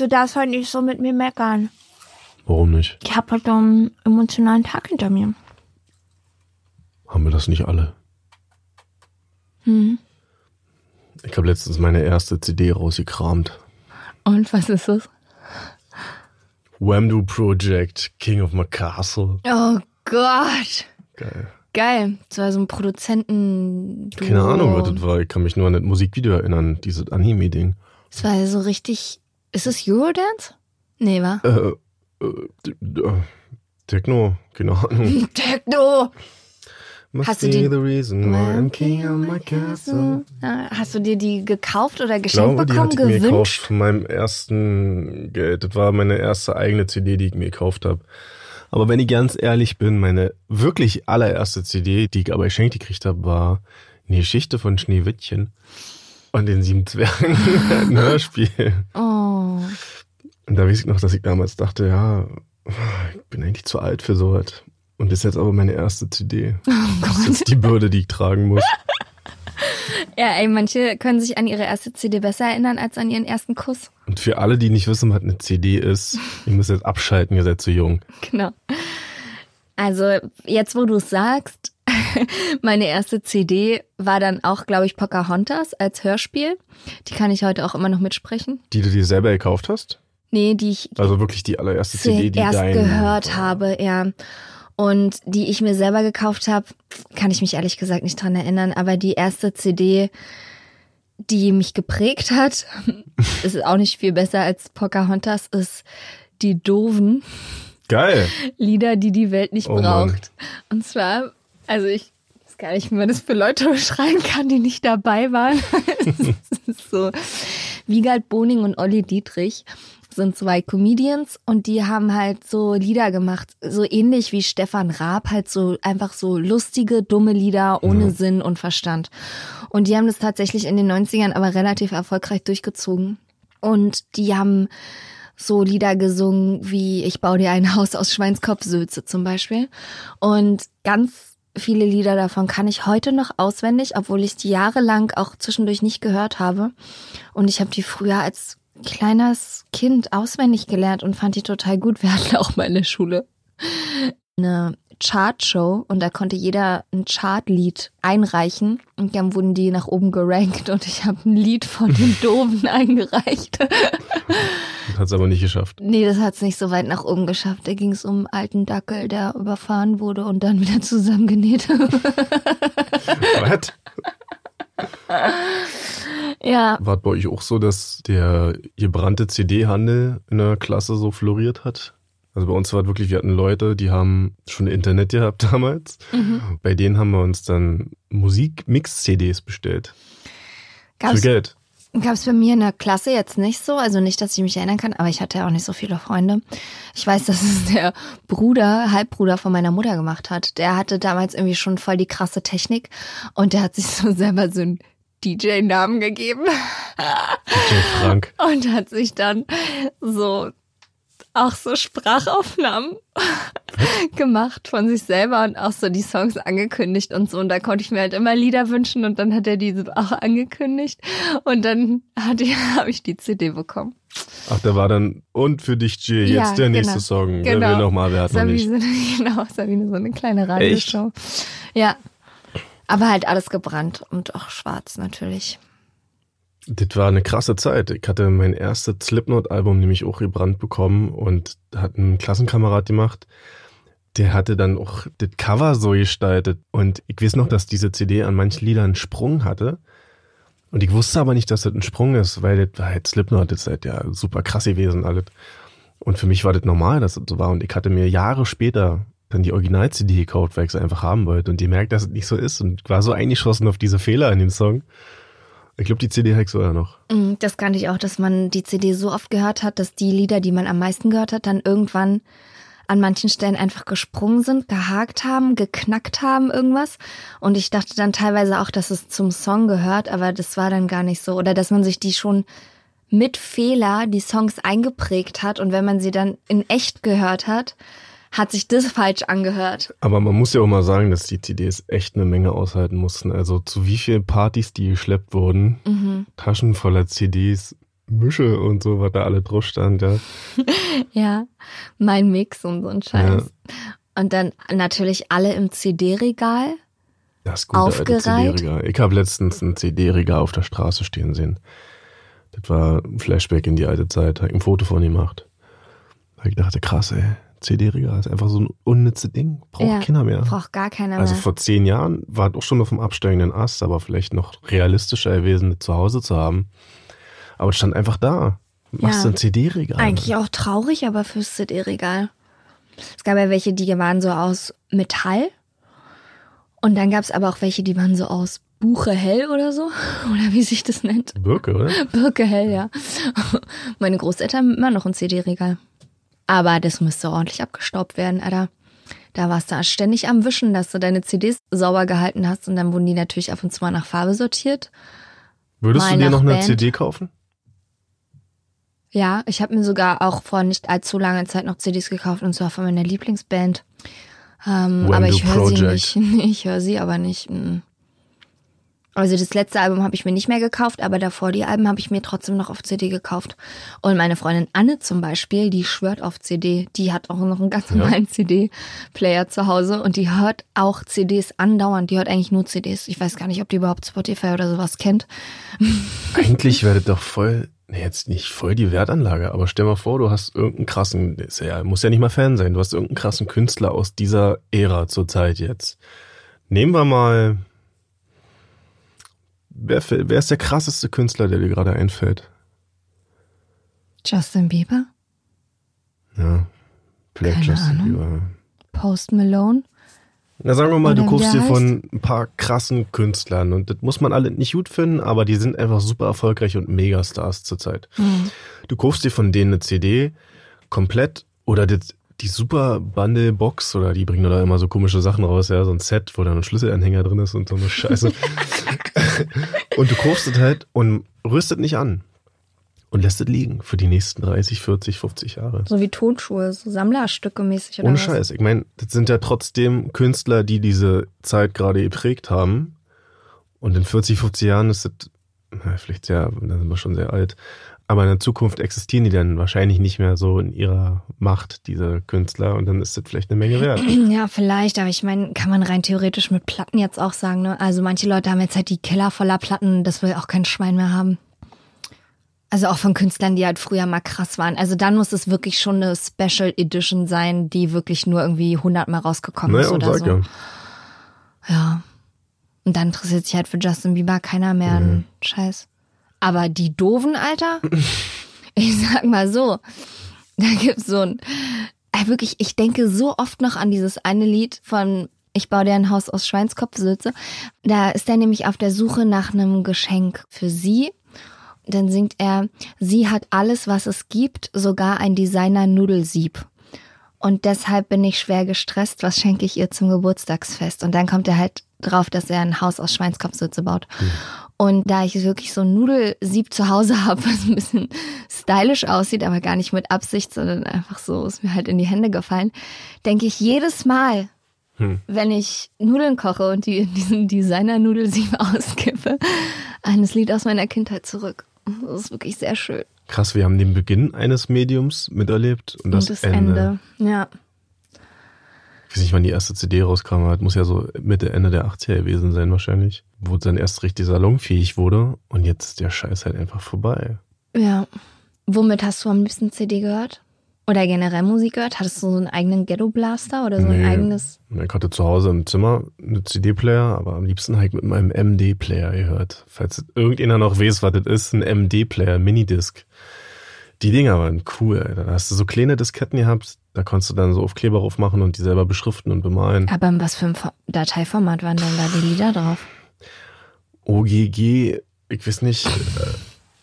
Du darfst heute nicht so mit mir meckern. Warum nicht? Ich habe heute einen emotionalen Tag hinter mir. Haben wir das nicht alle? Hm. Ich habe letztens meine erste CD rausgekramt. Und was ist es? Whamdo Project, King of My Castle. Oh Gott. Geil. Geil. Das war so ein Produzenten. Keine Ahnung, was das war. Ich kann mich nur an das Musikvideo erinnern, dieses Anime-Ding. Es war so richtig. Ist es Eurodance? Nee, wa? Äh, äh, äh, Techno, keine Ahnung. Techno! Must Hast du die- the reason why I'm king of my castle. Hast du dir die gekauft oder geschenkt glaube, die bekommen? hatte ich mir gekauft gewünscht? von meinem ersten Geld. Das war meine erste eigene CD, die ich mir gekauft habe. Aber wenn ich ganz ehrlich bin, meine wirklich allererste CD, die ich aber geschenkt gekriegt habe, war eine Geschichte von Schneewittchen und den sieben Zwergen. Ein Hörspiel. Oh. Und da weiß ich noch, dass ich damals dachte, ja, ich bin eigentlich zu alt für sowas. Und das ist jetzt aber meine erste CD. Das ist jetzt die Bürde, die ich tragen muss. Ja, ey, manche können sich an ihre erste CD besser erinnern als an ihren ersten Kuss. Und für alle, die nicht wissen, was eine CD ist, ihr müsst jetzt abschalten, ihr seid zu jung. Genau. Also, jetzt wo du es sagst, meine erste CD war dann auch, glaube ich, Pocahontas als Hörspiel. Die kann ich heute auch immer noch mitsprechen. Die du dir selber gekauft hast? Nee, die ich Also wirklich die allererste CD, die zuerst dein... gehört habe, ja. Und die ich mir selber gekauft habe, kann ich mich ehrlich gesagt nicht dran erinnern, aber die erste CD, die mich geprägt hat, ist auch nicht viel besser als Pocahontas, ist die Doofen Geil. Lieder, die die Welt nicht Oh Mann. braucht. Und zwar, also ich weiß gar nicht, wie man das für Leute beschreiben kann, die nicht dabei waren. So, Wiegald Boning und Olli Dietrich sind zwei Comedians und die haben halt so Lieder gemacht, so ähnlich wie Stefan Raab, halt so einfach so lustige, dumme Lieder ohne Sinn und Verstand. Und die haben das tatsächlich in den 90ern aber relativ erfolgreich durchgezogen. Und die haben so Lieder gesungen wie Ich baue dir ein Haus aus Schweinskopfsülze zum Beispiel. Und ganz viele Lieder davon kann ich heute noch auswendig, obwohl ich die jahrelang auch zwischendurch nicht gehört habe. Und ich habe die früher als kleines Kind auswendig gelernt und fand die total gut. Wir hatten auch mal in der Schule eine Chartshow und da konnte jeder ein Chartlied einreichen und dann wurden die nach oben gerankt und ich habe ein Lied von den Doofen eingereicht. Hat es aber nicht geschafft. Nee, das hat's nicht so weit nach oben geschafft. Da ging es um einen alten Dackel, der überfahren wurde und dann wieder zusammengenäht. Was? ja, War es bei euch auch so, dass der gebrannte CD-Handel in der Klasse so floriert hat? Also bei uns war es wirklich, wir hatten Leute, die haben schon Internet gehabt damals. Bei denen haben wir uns dann Musik-Mix-CDs bestellt. Für gab's, Geld. gab's bei mir in der Klasse jetzt nicht so. Also nicht, dass ich mich erinnern kann, aber ich hatte ja auch nicht so viele Freunde. Ich weiß, dass es der Bruder, Halbbruder von meiner Mutter gemacht hat. Der hatte damals irgendwie schon voll die krasse Technik und der hat sich so selber so einen DJ-Namen gegeben. DJ Frank. Und hat sich dann so auch so Sprachaufnahmen gemacht von sich selber und auch so die Songs angekündigt und so. Und da konnte ich mir halt immer Lieder wünschen und dann hat er diese auch angekündigt. Und dann habe ich die CD bekommen. Ach, der war dann, und für dich, Jill, jetzt Ja, der genau. nächste Song. Wer Genau. will nochmal, wer hat noch nicht? Sabine, genau, Sabine, so eine kleine Radioshow. Ja. Aber halt alles gebrannt und auch schwarz natürlich. Das war eine krasse Zeit. Ich hatte mein erstes Slipknot-Album nämlich auch gebrannt bekommen und hat einen Klassenkamerad gemacht. Der hatte dann auch das Cover so gestaltet. Und ich weiß noch, dass diese CD an manchen Liedern einen Sprung hatte. Und ich wusste aber nicht, dass das ein Sprung ist, weil das war halt Slipknot, das ist halt ja super krass gewesen alles. Und für mich war das normal, dass das so war. Und ich hatte mir Jahre später dann die Original-CD gekauft, weil ich es einfach haben wollte. Und die merkt, dass es nicht so ist. Und war so eingeschossen auf diese Fehler in dem Song. Ich glaube, die CD habe ich sogar noch. Mm, Das kannte ich auch, dass man die CD so oft gehört hat, dass die Lieder, die man am meisten gehört hat, dann irgendwann an manchen Stellen einfach gesprungen sind, gehakt haben, geknackt haben, irgendwas. Und ich dachte dann teilweise auch, dass es zum Song gehört, aber das war dann gar nicht so. Oder dass man sich die schon mit Fehler die Songs eingeprägt hat und wenn man sie dann in echt gehört hat, hat sich das falsch angehört. Aber man muss ja auch mal sagen, dass die CDs echt eine Menge aushalten mussten. Also zu wie vielen Partys die geschleppt wurden. Mhm. Taschen voller CDs, Mische und so, was da alle drauf stand, ja. Ja, mein Mix und so ein Scheiß. Und dann natürlich alle im CD-Regal. Das gute alte Aufgereiht? CD-Regal. Ich habe letztens ein CD-Regal auf der Straße stehen sehen. Das war ein Flashback in die alte Zeit. Habe ich ein Foto von gemacht. Da ich dachte, krass, ey. CD-Regal ist einfach so ein unnützes Ding. Braucht Ja, keiner mehr. Braucht gar keiner Also mehr. vor zehn Jahren war es auch schon auf dem absteigenden Ast, aber vielleicht noch realistischer gewesen, zu Hause zu haben. Aber es stand einfach da. Machst Ja. du ein CD-Regal? Eigentlich auch traurig, aber fürs CD-Regal. Es gab ja welche, die waren so aus Metall. Und dann gab es aber auch welche, die waren so aus Buchehell oder so. Oder wie sich das nennt. Birke, oder? Birkehell, ja. Meine Großeltern haben immer noch ein CD-Regal. Aber das müsste ordentlich abgestaubt werden, Alter. Da warst du ständig am Wischen, dass du deine CDs sauber gehalten hast und dann wurden die natürlich ab und zu mal nach Farbe sortiert. Würdest Mal du dir noch eine Band. CD kaufen? Ja, ich habe mir sogar auch vor nicht allzu langer Zeit noch CDs gekauft und zwar von meiner Lieblingsband. Ähm, aber ich höre sie nicht. Ich höre sie aber nicht. mm. Also das letzte Album habe ich mir nicht mehr gekauft, aber davor die Alben habe ich mir trotzdem noch auf CD gekauft. Und meine Freundin Anne zum Beispiel, die schwört auf CD. Die hat auch noch einen ganz normalen CD-Player zu Hause und die hört auch CDs andauernd. Die hört eigentlich nur CDs. Ich weiß gar nicht, ob die überhaupt Spotify oder sowas kennt. Eigentlich wäre das doch voll, nee, jetzt nicht voll die Wertanlage, aber stell mal vor, du hast irgendeinen krassen, ja, muss ja nicht mal Fan sein, du hast irgendeinen krassen Künstler aus dieser Ära zur Zeit jetzt. Nehmen wir mal, wer, wer ist der krasseste Künstler, der dir gerade einfällt? Justin Bieber, Ja, vielleicht Keine Justin Ahnung. Bieber. Post Malone. Na, sagen wir mal, du Oder wie guckst dir von ein paar krassen Künstlern und das muss man alle nicht gut finden, aber die sind einfach super erfolgreich und Megastars zurzeit. Du kaufst dir von denen eine CD komplett oder das, die Super Bundle Box oder die bringen da immer so komische Sachen raus, ja, so ein Set, wo dann ein Schlüsselanhänger drin ist und so eine Scheiße. und du kaufst es halt und rüstet nicht an und lässt es liegen für die nächsten 30, 40, 50 Jahre. So wie Tonschuhe, so Sammlerstücke mäßig oder Ohne was? Scheiß. Ich meine, das sind ja trotzdem Künstler, die diese Zeit gerade geprägt haben. Und in 40, 50 Jahren ist das, na, vielleicht sehr, da sind wir schon sehr alt. Aber in der Zukunft existieren die dann wahrscheinlich nicht mehr so in ihrer Macht, diese Künstler. Und dann ist das vielleicht eine Menge wert. Ja, vielleicht, aber ich meine, kann man rein theoretisch mit Platten jetzt auch sagen, ne? Also manche Leute haben jetzt halt die Keller voller Platten, das will auch kein Schwein mehr haben. Also auch von Künstlern, die halt früher mal krass waren. Also dann muss es wirklich schon eine Special Edition sein, die wirklich nur irgendwie 100 Mal rausgekommen naja, ist und oder so. ja. Ja. Und dann interessiert sich halt für Justin Bieber keiner mehr einen Scheiß. Aber die Doofen, Alter, ich sag mal so, da gibt's so ein, wirklich, ich denke so oft noch an dieses eine Lied von Ich baue dir ein Haus aus Schweinskopfsülze. Da ist er nämlich auf der Suche nach einem Geschenk für sie. Dann singt er, sie hat alles, was es gibt, sogar ein Designer-Nudelsieb. Und deshalb bin ich schwer gestresst. Was schenke ich ihr zum Geburtstagsfest? Und dann kommt er halt drauf, dass er ein Haus aus Schweinskopfsitze baut. Und da ich wirklich so ein Nudelsieb zu Hause habe, was ein bisschen stylisch aussieht, aber gar nicht mit Absicht, sondern einfach so ist mir halt in die Hände gefallen, denke ich jedes Mal, wenn ich Nudeln koche und die in diesen Designer-Nudelsieb auskippe, an das Lied aus meiner Kindheit zurück. Das ist wirklich sehr schön. Krass, wir haben den Beginn eines Mediums miterlebt und das, und das Ende. Ende. Ja. Ich weiß nicht, wann die erste CD rauskam, aber das muss ja so Mitte, Ende der 80er gewesen sein wahrscheinlich. Wo dann erst richtig salonfähig wurde und jetzt ist der Scheiß halt einfach vorbei. Ja. Womit hast du am liebsten CD gehört? Oder generell Musik gehört? Hattest du so einen eigenen Ghetto-Blaster oder so ein Nee. eigenes? Ich hatte zu Hause im Zimmer eine CD-Player, aber am liebsten halt mit meinem MD-Player gehört. Falls irgendjemand noch weiß, was das ist, ein MD-Player, Minidisc. Die Dinger waren cool, Alter. Da hast du so kleine Disketten gehabt, da konntest du dann so Aufkleber drauf machen und die selber beschriften und bemalen. Aber in was für ein Fo- Dateiformat waren denn da die Lieder drauf? OGG, ich weiß nicht, äh,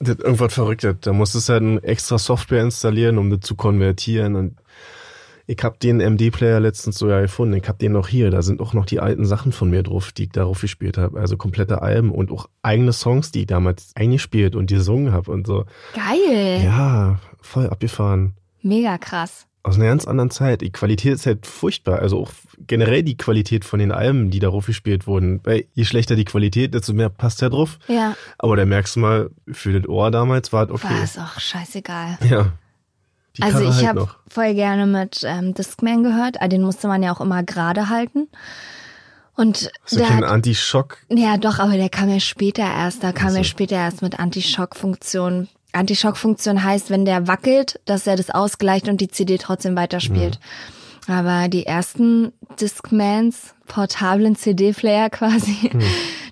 das irgendwas Verrücktes. Da musstest du halt eine extra Software installieren, um das zu konvertieren. Und ich hab den MD-Player letztens sogar gefunden. Ich hab den noch hier. Da sind auch noch die alten Sachen von mir drauf, die ich darauf gespielt habe. Also komplette Alben und auch eigene Songs, die ich damals eingespielt und gesungen habe und so. Geil. Ja, voll abgefahren. Mega krass. Aus einer ganz anderen Zeit. Die Qualität ist halt furchtbar. Also auch generell die Qualität von den Alben, die darauf gespielt wurden. Weil je schlechter die Qualität, desto mehr passt ja drauf. Ja. Aber da merkst du mal, für das Ohr damals war es okay. War es auch scheißegal. Ja. Die Also ich halt habe voll gerne mit ähm, Discman gehört. Den musste man ja auch immer gerade halten. Und Hast du keinen Anti-Schock? ja doch, aber der kam ja später erst. Da kam Ach so. ja später erst mit Anti-Schock-Funktion. Anti-Schock-Funktion heißt, wenn der wackelt, dass er das ausgleicht und die CD trotzdem weiterspielt. Aber die ersten Discmans, portablen CD-Player quasi, Hm.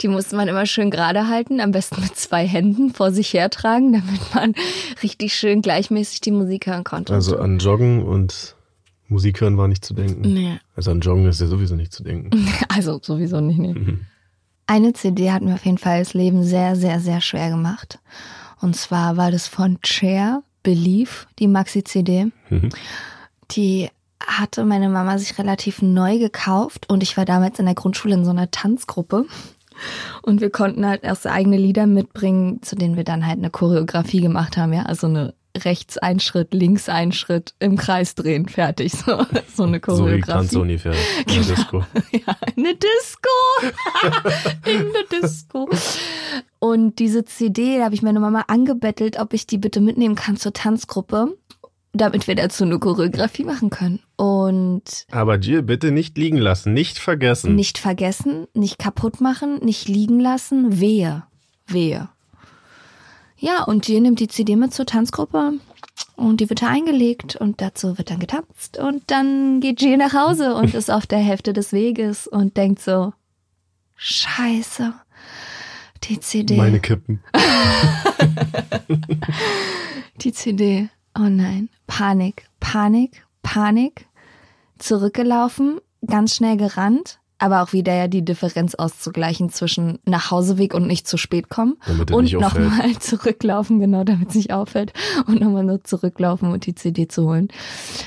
die musste man immer schön gerade halten, am besten mit zwei Händen vor sich hertragen, damit man richtig schön gleichmäßig die Musik hören konnte. Also an Joggen und Musik hören war nicht zu denken. Nee. Also an Joggen ist ja sowieso nicht zu denken. Also sowieso nicht. Nee. Eine CD hat mir auf jeden Fall das Leben sehr, sehr, sehr schwer gemacht. Und zwar war das von Cher, Believe, die Maxi-CD. Mhm. Die hatte meine Mama sich relativ neu gekauft und ich war damals in der Grundschule in so einer Tanzgruppe. Und wir konnten halt erst eigene Lieder mitbringen, zu denen wir dann halt eine Choreografie gemacht haben, ja. Also eine rechts ein Schritt, links ein Schritt, im Kreis drehen, fertig. So, so eine So wie Choreografie. Tanz ungefähr. in der Disco. Ja, eine Disco. In eine Disco. Und diese CD, da habe ich meine Mama angebettelt, ob ich die bitte mitnehmen kann zur Tanzgruppe, damit wir dazu eine Choreografie machen können. Und Aber Jill, bitte nicht liegen lassen, nicht vergessen. nicht vergessen, nicht kaputt machen, nicht liegen lassen. Wehe. Wehe. Ja, und die nimmt die CD mit zur Tanzgruppe und die wird da eingelegt und dazu wird dann getanzt und dann geht Jill nach Hause und ist auf der Hälfte des Weges und denkt so, scheiße, die CD, Meine Kippen. die CD, oh nein, Panik, Panik, Panik, zurückgelaufen, ganz schnell gerannt, aber auch wieder ja die Differenz auszugleichen zwischen Nachhauseweg und nicht zu spät kommen und nochmal zurücklaufen, genau, damit es nicht auffällt und nochmal nur zurücklaufen und die CD zu holen.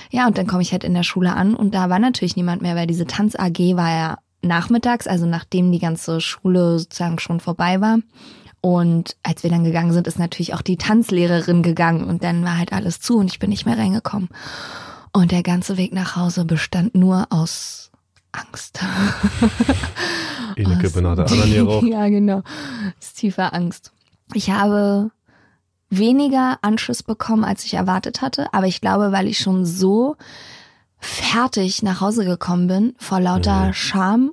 Ja, und dann komme ich halt in der Schule an und da war natürlich niemand mehr, weil diese Tanz AG war ja nachmittags, also nachdem die ganze Schule sozusagen schon vorbei war. Und als wir dann gegangen sind, ist natürlich auch die Tanzlehrerin gegangen und dann war halt alles zu und ich bin nicht mehr reingekommen. Und der ganze Weg nach Hause bestand nur aus Angst. Der anderen hier raucht. ja, genau. Das ist tiefer Angst. Ich habe weniger Anschiss bekommen, als ich erwartet hatte, aber ich glaube, weil ich schon so fertig nach Hause gekommen bin, vor lauter Mhm. Scham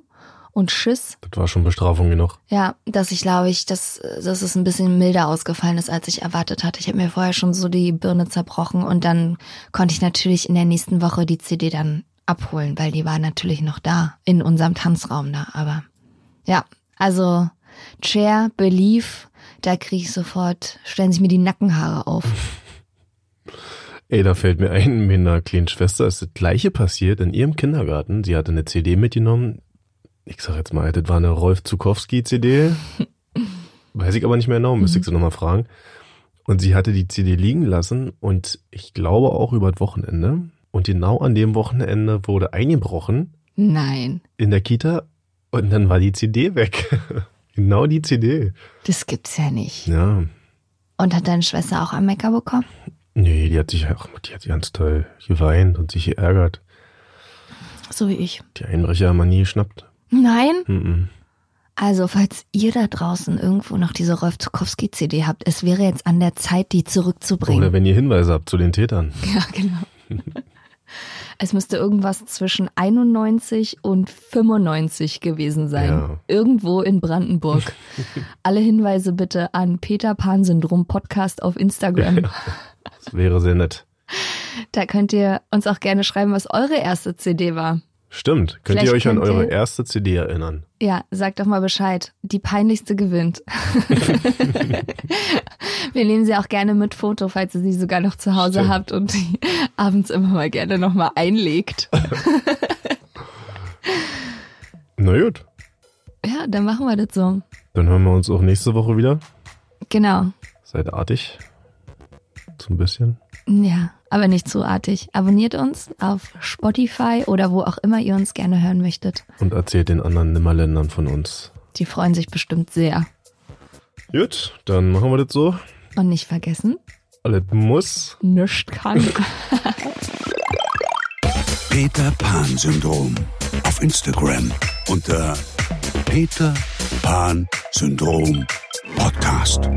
und Schiss, Das war schon Bestrafung genug. ja, dass ich glaube ich, dass, dass es ein bisschen milder ausgefallen ist, als ich erwartet hatte. Ich habe mir vorher schon so die Birne zerbrochen und dann konnte ich natürlich in der nächsten Woche die CD dann abholen, weil die war natürlich noch da, in unserem Tanzraum da. Aber ja, also Chair, Belief, da kriege ich sofort, stellen sich mir die Nackenhaare auf. Ey, da fällt mir ein, mit einer kleinen Schwester ist das gleiche passiert in ihrem Kindergarten. Sie hatte eine CD mitgenommen. Ich sag jetzt mal, das war eine Rolf Zukowski CD. Weiß ich aber nicht mehr genau, müsste ich sie nochmal fragen. Und sie hatte die CD liegen lassen und ich glaube auch über das Wochenende. Und genau an dem Wochenende wurde eingebrochen Nein, in der Kita und dann war die CD weg. genau die CD. das gibt's ja nicht. Ja. Und hat deine Schwester auch am Mecker bekommen? Nee, die hat sich auch, die hat ganz toll geweint und sich geärgert. So wie ich. Die Einbrecher haben wir nie geschnappt. Nein? Mhm. Also, falls ihr da draußen irgendwo noch diese Rolf Zukowski CD habt, es wäre jetzt an der Zeit, die zurückzubringen. Oder wenn ihr Hinweise habt zu den Tätern. Ja, genau. es müsste irgendwas zwischen 91 und 95 gewesen sein. Ja. Irgendwo in Brandenburg. Alle Hinweise bitte an Peter Pan Syndrom Podcast auf Instagram. Das wäre sehr nett. Da könnt ihr uns auch gerne schreiben, was eure erste CD war. Stimmt. Könnt Vielleicht ihr euch an könnt eure ihr- erste CD erinnern? Ja, sag doch mal Bescheid. Die peinlichste gewinnt. Wir nehmen sie auch gerne mit Foto, falls ihr sie sogar noch zu Hause Stimmt. habt und die abends immer mal gerne nochmal einlegt. Na gut, Ja, dann machen wir das so. dann hören wir uns auch nächste Woche wieder. Genau. Seid artig. So ein bisschen. Ja, aber nicht zu artig. Abonniert uns auf Spotify oder wo auch immer ihr uns gerne hören möchtet. Und erzählt den anderen Nimmerländern von uns. Die freuen sich bestimmt sehr. Gut, dann machen wir das so. Und nicht vergessen, Alles muss. nichts kann. Peter Pan Syndrom. Auf Instagram unter Peter Pan Syndrom Podcast.